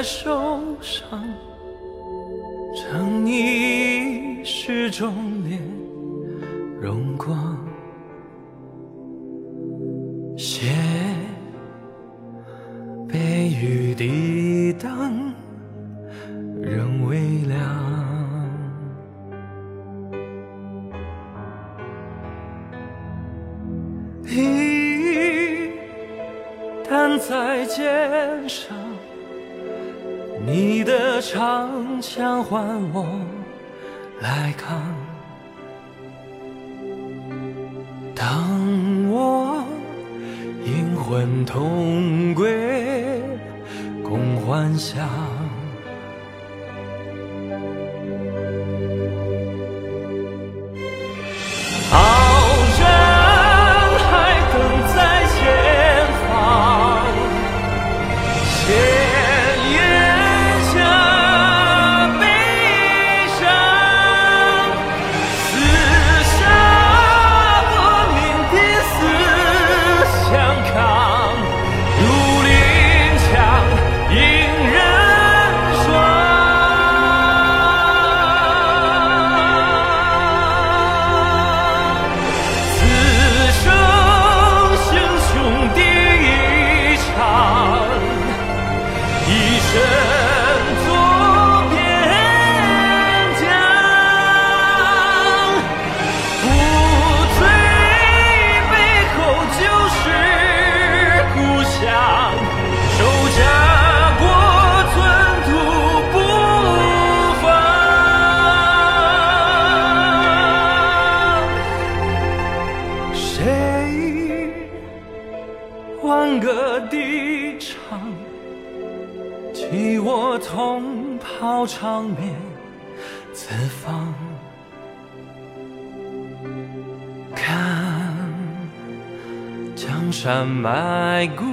在手上，成你始终脸容光。斜被雨滴挡，仍微亮。一旦在肩上。你的长枪换我来扛。当我阴魂同归，共欢笑。挽歌低唱，弃我同袍长眠此方？看江山埋骨